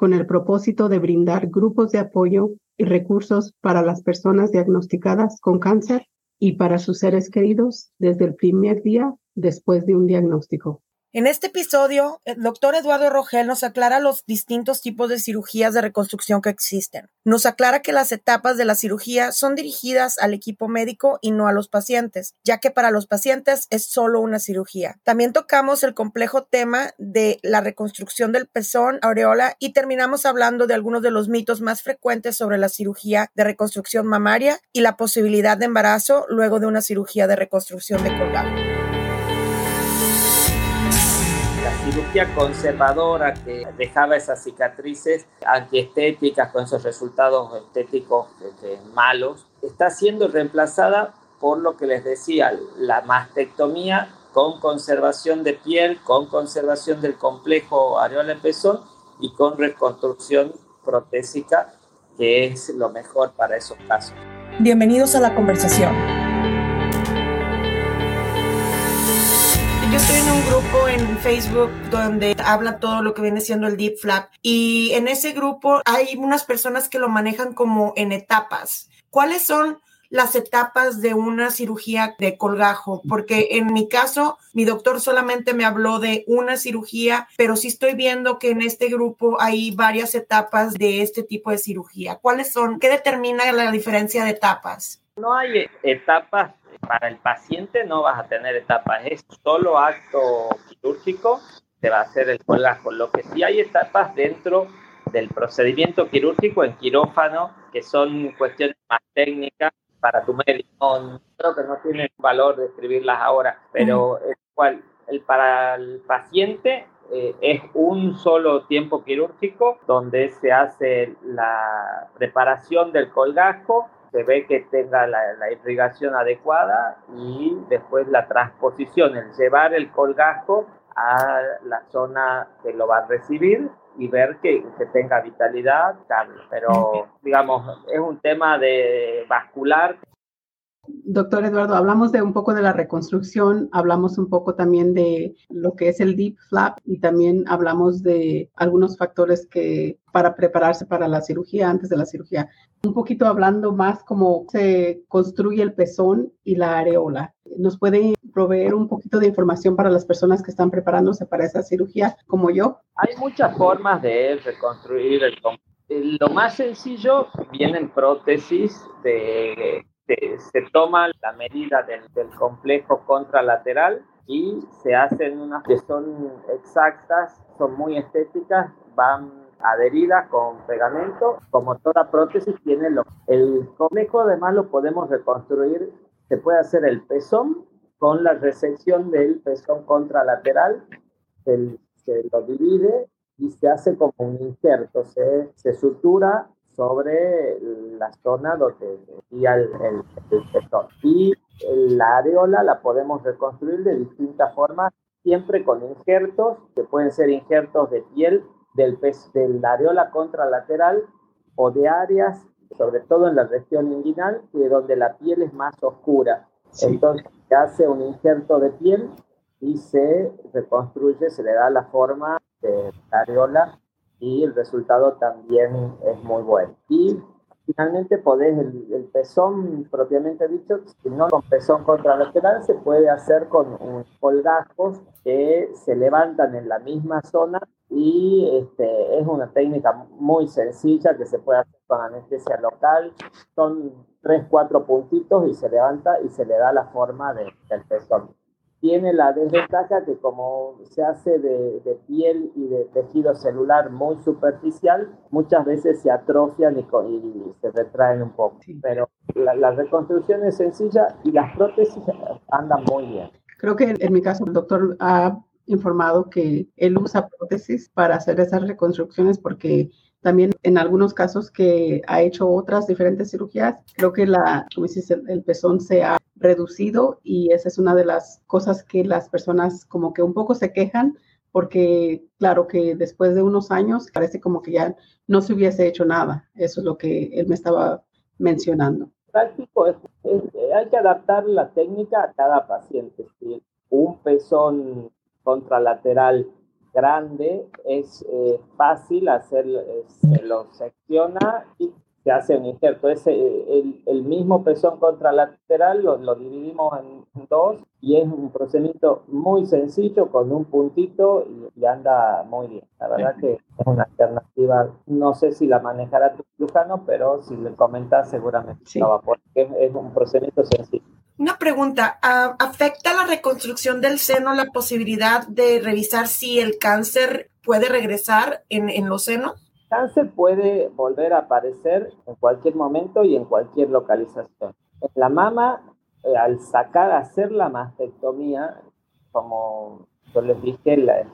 con el propósito de brindar grupos de apoyo y recursos para las personas diagnosticadas con cáncer y para sus seres queridos desde el primer día después de un diagnóstico. En este episodio, el doctor Eduardo Rogel nos aclara los distintos tipos de cirugías de reconstrucción que existen. Nos aclara que las etapas de la cirugía son dirigidas al equipo médico y no a los pacientes, ya que para los pacientes es solo una cirugía. También tocamos el complejo tema de la reconstrucción del pezón, aureola y terminamos hablando de algunos de los mitos más frecuentes sobre la cirugía de reconstrucción mamaria y la posibilidad de embarazo luego de una cirugía de reconstrucción de colgado cirugía conservadora que dejaba esas cicatrices antiestéticas con esos resultados estéticos este, malos, está siendo reemplazada por lo que les decía, la mastectomía con conservación de piel, con conservación del complejo areola pezón y con reconstrucción protésica, que es lo mejor para esos casos. Bienvenidos a la conversación. Yo estoy en un grupo en Facebook donde habla todo lo que viene siendo el deep flap y en ese grupo hay unas personas que lo manejan como en etapas. ¿Cuáles son las etapas de una cirugía de colgajo? Porque en mi caso, mi doctor solamente me habló de una cirugía, pero sí estoy viendo que en este grupo hay varias etapas de este tipo de cirugía. ¿Cuáles son? ¿Qué determina la diferencia de etapas? No hay etapas para el paciente no vas a tener etapas, es solo acto quirúrgico, se va a hacer el colgajo. Lo que sí hay etapas dentro del procedimiento quirúrgico en quirófano, que son cuestiones más técnicas para tu médico. Creo que no tiene valor describirlas ahora, pero el, para el paciente eh, es un solo tiempo quirúrgico donde se hace la preparación del colgajo, se ve que tenga la, irrigación adecuada y después la transposición, el llevar el colgajo a la zona que lo va a recibir y ver que, que tenga vitalidad, pero digamos, es un tema de vascular Doctor Eduardo, hablamos de un poco de la reconstrucción, hablamos un poco también de lo que es el deep flap y también hablamos de algunos factores que para prepararse para la cirugía, antes de la cirugía. Un poquito hablando más cómo se construye el pezón y la areola. ¿Nos puede proveer un poquito de información para las personas que están preparándose para esa cirugía como yo? Hay muchas formas de reconstruir el lo más sencillo vienen prótesis de se, toma la medida del, complejo contralateral y se hacen unas que son exactas, son muy estéticas, van adheridas con pegamento, como toda prótesis tiene lo, el complejo además lo podemos reconstruir, se puede hacer el pezón con la resección del pezón contralateral, se, se lo divide y se hace como un injerto, se, se sutura sobre la zona donde iría el, el, Y la areola la podemos reconstruir de distintas formas, siempre con injertos, que pueden ser injertos de piel del, pez, de la areola contralateral o de áreas, sobre todo en la región inguinal, que donde la piel es más oscura. Entonces se hace un injerto de piel y se reconstruye, se le da la forma de la areola y el resultado también es muy bueno. Y finalmente podés, el, pezón propiamente dicho, si no con pezón contralateral, se puede hacer con colgajos que se levantan en la misma zona y este, es una técnica muy sencilla que se puede hacer con anestesia local. Son tres, cuatro puntitos y se levanta y se le da la forma de, del pezón tiene la desventaja que como se hace de, piel y de tejido celular muy superficial, muchas veces se atrofian y, se retraen un poco. Pero la, reconstrucción es sencilla y las prótesis andan muy bien. Creo que en mi caso el doctor ha informado que él usa prótesis para hacer esas reconstrucciones porque también en algunos casos que ha hecho otras diferentes cirugías, creo que la, como dices, el, pezón se ha reducido y esa es una de las cosas que las personas como que un poco se quejan porque claro que después de unos años parece como que ya no se hubiese hecho nada. Eso es lo que él me estaba mencionando. Práctico, hay que adaptar la técnica a cada paciente. Un pezón contralateral grande es eh, fácil hacer, se lo secciona y se hace un injerto. Es el, el, mismo pezón contralateral lo, lo dividimos en dos y es un procedimiento muy sencillo con un puntito y, anda muy bien. La verdad que es una alternativa, no sé si la manejará tu cirujano, pero si le comentas seguramente sí. va porque es un procedimiento sencillo. Una pregunta, ¿afecta la reconstrucción del seno la posibilidad de revisar si el cáncer puede regresar en, en los senos? Cáncer puede volver a aparecer en cualquier momento y en cualquier localización. En la mama, eh, al sacar, hacer la mastectomía, como yo les dije, la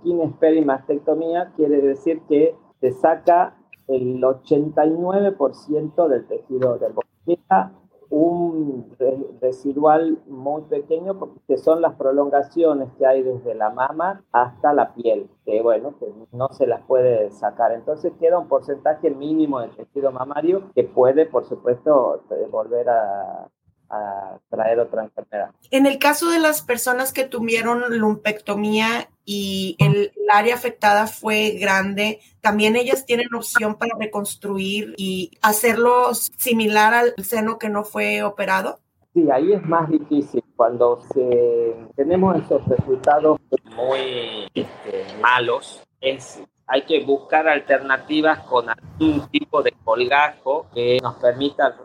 skin mastectomía quiere decir que se saca el 89% del tejido del boca un residual muy pequeño porque son las prolongaciones que hay desde la mama hasta la piel, que bueno, que no se las puede sacar. Entonces queda un porcentaje mínimo de tejido mamario que puede, por supuesto, volver a, a traer otra enfermedad. En el caso de las personas que tuvieron lumpectomía y el, área afectada fue grande, también ellas tienen opción para reconstruir y hacerlo similar al seno que no fue operado. Sí, ahí es más difícil cuando se, tenemos esos resultados muy este, malos. Es hay que buscar alternativas con algún tipo de colgajo que nos permita,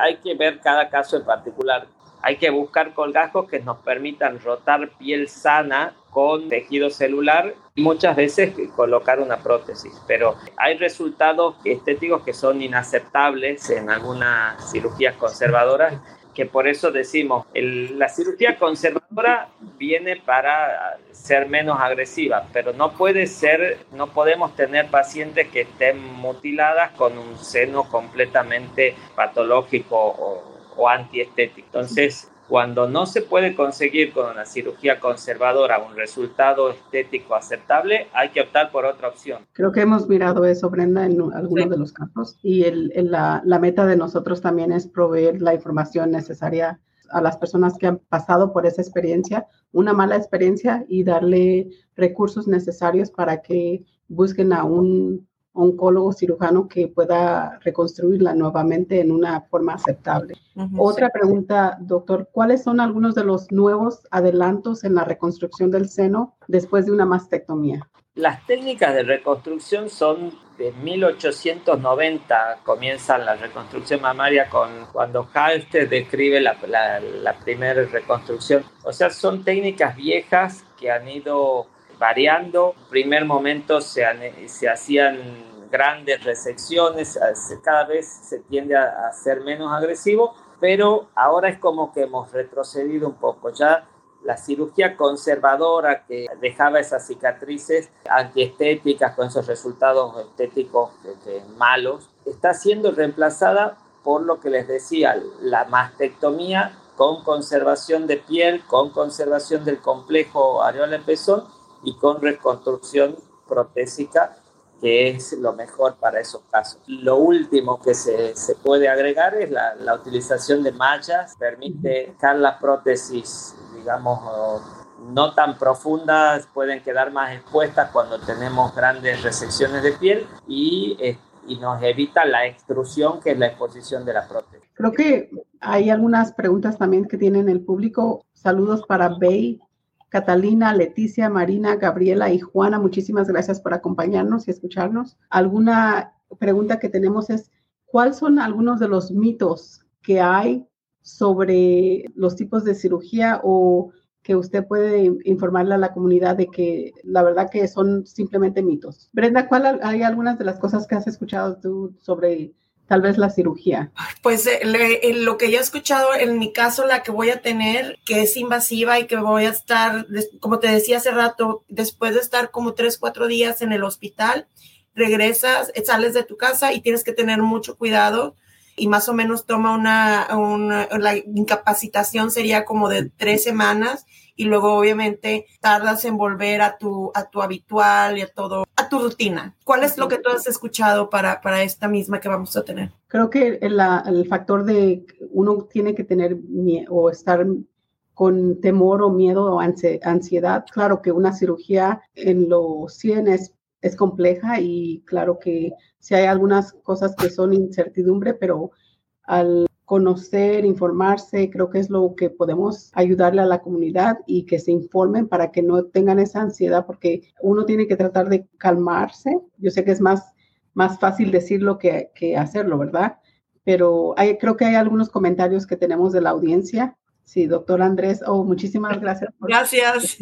hay que ver cada caso en particular. Hay que buscar colgajos que nos permitan rotar piel sana con tejido celular y muchas veces colocar una prótesis. Pero hay resultados estéticos que son inaceptables en algunas cirugías conservadoras que por eso decimos, la cirugía conservadora viene para ser menos agresiva, pero no puede ser, no podemos tener pacientes que estén mutiladas con un seno completamente patológico o, o antiestético. Entonces, cuando no se puede conseguir con una cirugía conservadora un resultado estético aceptable, hay que optar por otra opción. Creo que hemos mirado eso, Brenda, en algunos de los casos y el, la, la meta de nosotros también es proveer la información necesaria a las personas que han pasado por esa experiencia, una mala experiencia y darle recursos necesarios para que busquen a un oncólogo cirujano que pueda reconstruirla nuevamente en una forma aceptable. Otra pregunta, doctor, ¿cuáles son algunos de los nuevos adelantos en la reconstrucción del seno después de una mastectomía? Las técnicas de reconstrucción son de 1890, comienza la reconstrucción mamaria con cuando Halster describe la, la primera reconstrucción. O sea, son técnicas viejas que han ido variando. En primer momento se, se hacían grandes resecciones, cada vez se tiende a, ser menos agresivo, pero ahora es como que hemos retrocedido un poco. Ya la cirugía conservadora que dejaba esas cicatrices antiestéticas con esos resultados estéticos malos, está siendo reemplazada por lo que les decía, la mastectomía con conservación de piel, con conservación del complejo areola-pezón y con reconstrucción protésica, que es lo mejor para esos casos. Lo último que se, se puede agregar es la, la, utilización de mallas, permite dejar las prótesis, digamos, no tan profundas, pueden quedar más expuestas cuando tenemos grandes resecciones de piel y, eh, y nos evita la extrusión, que es la exposición de la prótesis. Creo que hay algunas preguntas también que tienen el público. Saludos para Bay Catalina, Leticia, Marina, Gabriela y Juana, muchísimas gracias por acompañarnos y escucharnos. Alguna pregunta que tenemos es, ¿cuáles son algunos de los mitos que hay sobre los tipos de cirugía o que usted puede informarle a la comunidad de que la verdad que son simplemente mitos? Brenda, ¿cuál hay algunas de las cosas que has escuchado tú sobre tal vez la cirugía? Pues eh, lo que yo he escuchado, en mi caso, la que voy a tener, que es invasiva y que voy a estar, como te decía hace rato, después de estar como tres, cuatro días en el hospital, regresas, sales de tu casa y tienes que tener mucho cuidado y más o menos toma una, una la incapacitación sería como de tres semanas y luego obviamente tardas en volver a tu, a tu habitual y a todo, a tu rutina. ¿Cuál es lo que tú has escuchado para, para esta misma que vamos a tener? Creo que el, el factor de uno tiene que tener o estar con temor o miedo o ansiedad. Claro que una cirugía en los 100 es, es compleja y claro que si hay algunas cosas que son incertidumbre, pero al conocer, informarse, creo que es lo que podemos ayudarle a la comunidad y que se informen para que no tengan esa ansiedad, porque uno tiene que tratar de calmarse. Yo sé que es más, más fácil decirlo que, que hacerlo, ¿verdad? Pero hay, creo que hay algunos comentarios que tenemos de la audiencia. Sí, doctor Andrés, oh, muchísimas gracias por gracias.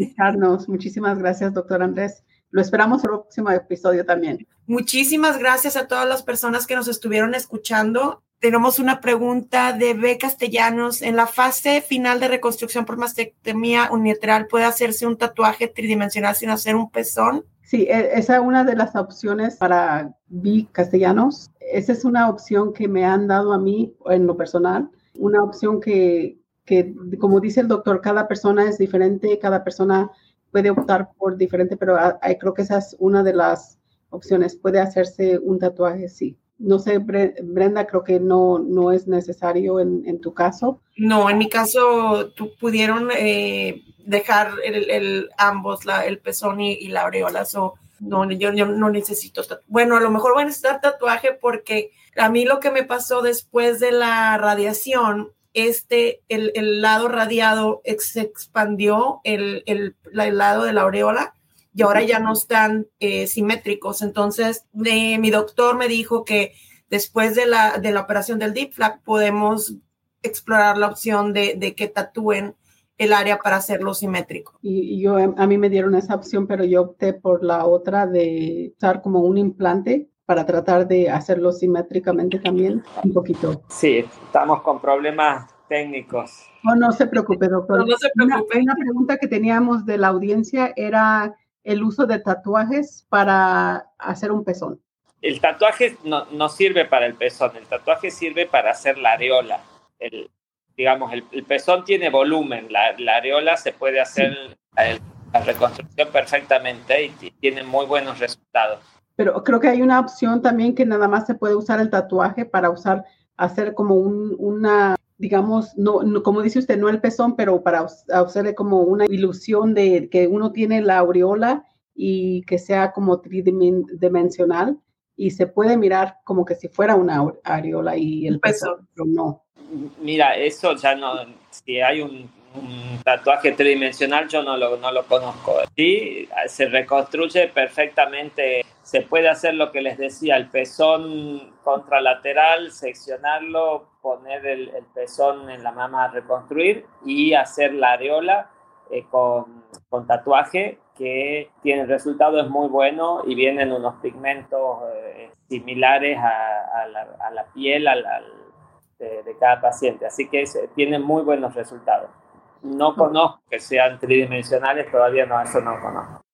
Muchísimas gracias, doctor Andrés. Lo esperamos en el próximo episodio también. Muchísimas gracias a todas las personas que nos estuvieron escuchando tenemos una pregunta de B. Castellanos. En la fase final de reconstrucción por mastectomía unilateral, ¿puede hacerse un tatuaje tridimensional sin hacer un pezón? Sí, e, esa es una de las opciones para B. Castellanos. Esa es una opción que me han dado a mí en lo personal. Una opción que, que como dice el doctor, cada persona es diferente, cada persona puede optar por diferente, pero creo que esa es una de las opciones. Puede hacerse un tatuaje, sí no sé, Brenda, creo que no, no es necesario en, tu caso. No, en mi caso tú pudieron eh, dejar el, ambos, la, el pezón y, la aureola. So, no, yo, no necesito. Bueno, a lo mejor voy a necesitar tatuaje porque a mí lo que me pasó después de la radiación, este, el, el lado radiado se expandió, el, el, el lado de la aureola y ahora ya no están eh, simétricos. Entonces, mi doctor me dijo que después de la, de la operación del deep flap podemos explorar la opción de, que tatúen el área para hacerlo simétrico. Y, yo, a mí me dieron esa opción, pero yo opté por la otra de usar como un implante para tratar de hacerlo simétricamente también un poquito. Sí, estamos con problemas técnicos. No, no se preocupe, doctor. No, se preocupe. una, pregunta que teníamos de la audiencia era el uso de tatuajes para hacer un pezón? El tatuaje no, no sirve para el pezón, el tatuaje sirve para hacer la areola. El, digamos, el, pezón tiene volumen, la, la areola se puede hacer la, reconstrucción perfectamente y tiene muy buenos resultados. Pero creo que hay una opción también que nada más se puede usar el tatuaje para usar, hacer como un, una digamos, no, como dice usted, no el pezón, pero para hacerle como una ilusión de que uno tiene la aureola y que sea como tridimensional y se puede mirar como que si fuera una aureola y el pezón, pero no. Mira, eso ya no, si hay un, tatuaje tridimensional yo no lo, no lo conozco. Sí, se reconstruye perfectamente, se puede hacer lo que les decía, el pezón contralateral, seccionarlo, poner el, pezón en la mama a reconstruir y hacer la areola eh, con, con, tatuaje que tiene el resultado es muy bueno y vienen unos pigmentos eh, similares a, la, a, la, piel de, cada paciente. Así que tienen muy buenos resultados. No conozco que sean tridimensionales, todavía no, eso no conozco.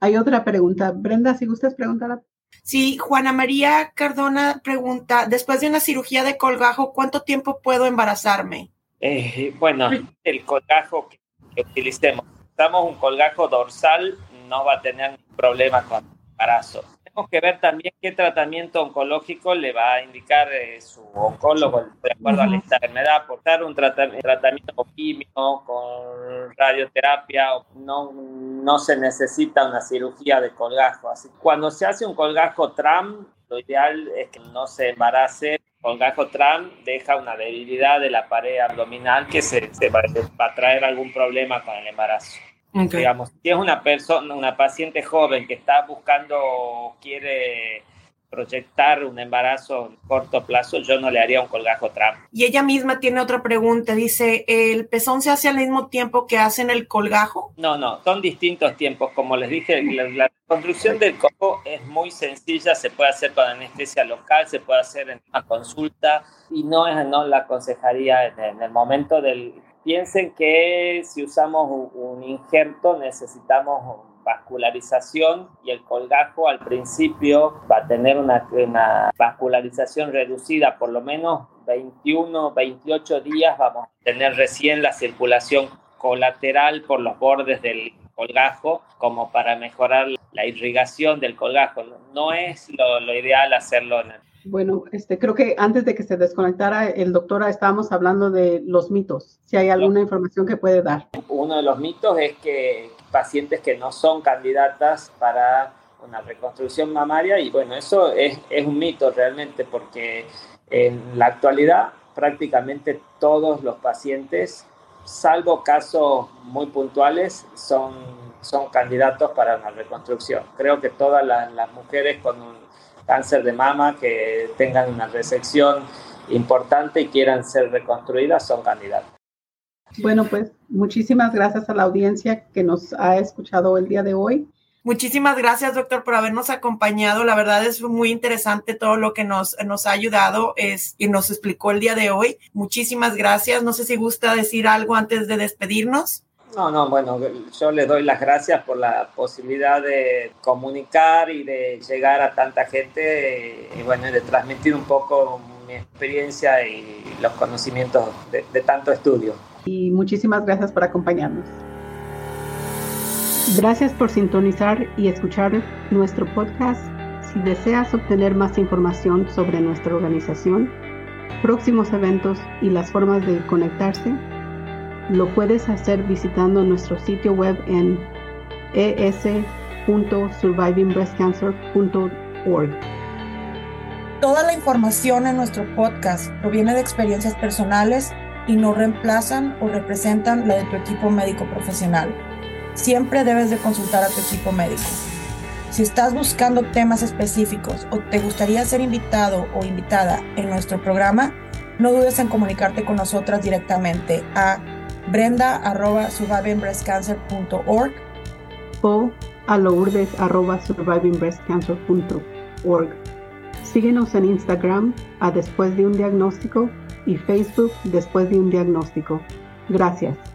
Hay otra pregunta. Brenda, si gustas preguntar. Sí, Juana María Cardona pregunta, después de una cirugía de colgajo, ¿cuánto tiempo puedo embarazarme? Eh, bueno, el colgajo que, utilicemos, usamos un colgajo dorsal, no va a tener problema con embarazo. Tenemos que ver también qué tratamiento oncológico le va a indicar eh, su oncólogo de acuerdo a la enfermedad, aportar un tratamiento químico con radioterapia, no, no se necesita una cirugía de colgajo. Así cuando se hace un colgajo TRAM, lo ideal es que no se embarace. Colgajo TRAM deja una debilidad de la pared abdominal que se, va, a traer algún problema con el embarazo. Digamos, si es una persona, una paciente joven que está buscando, quiere proyectar un embarazo a corto plazo, yo no le haría un colgajo tram. Y ella misma tiene otra pregunta, dice, ¿el pezón se hace al mismo tiempo que hacen el colgajo? No, no, son distintos tiempos. Como les dije, la, construcción del cojo es muy sencilla, se puede hacer con anestesia local, se puede hacer en una consulta y no, es, no la aconsejaría en, el momento del... Piensen que si usamos un injerto necesitamos vascularización y el colgajo al principio va a tener una, vascularización reducida, por lo menos 21, 28 días vamos a tener recién la circulación colateral por los bordes del colgajo como para mejorar la irrigación del colgajo. No es lo, lo ideal hacerlo en el bueno, este, creo que antes de que se desconectara el doctor estábamos hablando de los mitos, si hay alguna información que puede dar. Uno de los mitos es que pacientes que no son candidatas para una reconstrucción mamaria y bueno, eso es, es un mito realmente porque en la actualidad prácticamente todos los pacientes, salvo casos muy puntuales, son, son candidatos para una reconstrucción. Creo que todas las, las mujeres con un cáncer de mama que tengan una resección importante y quieran ser reconstruidas son candidatas. Bueno, pues muchísimas gracias a la audiencia que nos ha escuchado el día de hoy. Muchísimas gracias, doctor, por habernos acompañado. La verdad es muy interesante todo lo que nos, nos ha ayudado es, y nos explicó el día de hoy. Muchísimas gracias. No sé si gusta decir algo antes de despedirnos. No, no, bueno, yo le doy las gracias por la posibilidad de comunicar y de llegar a tanta gente y bueno, de transmitir un poco mi experiencia y los conocimientos de, de tanto estudio. Y muchísimas gracias por acompañarnos. Gracias por sintonizar y escuchar nuestro podcast. Si deseas obtener más información sobre nuestra organización, próximos eventos y las formas de conectarse, lo puedes hacer visitando nuestro sitio web en es.survivingbreastcancer.org. Toda la información en nuestro podcast proviene de experiencias personales y no reemplazan o representan la de tu equipo médico profesional. Siempre debes de consultar a tu equipo médico. Si estás buscando temas específicos o te gustaría ser invitado o invitada en nuestro programa, no dudes en comunicarte con nosotras directamente a brenda.survivingbreastcancer.org o a lourdes.survivingbreastcancer.org. Síguenos en Instagram a Después de un Diagnóstico y Facebook Después de un Diagnóstico. Gracias.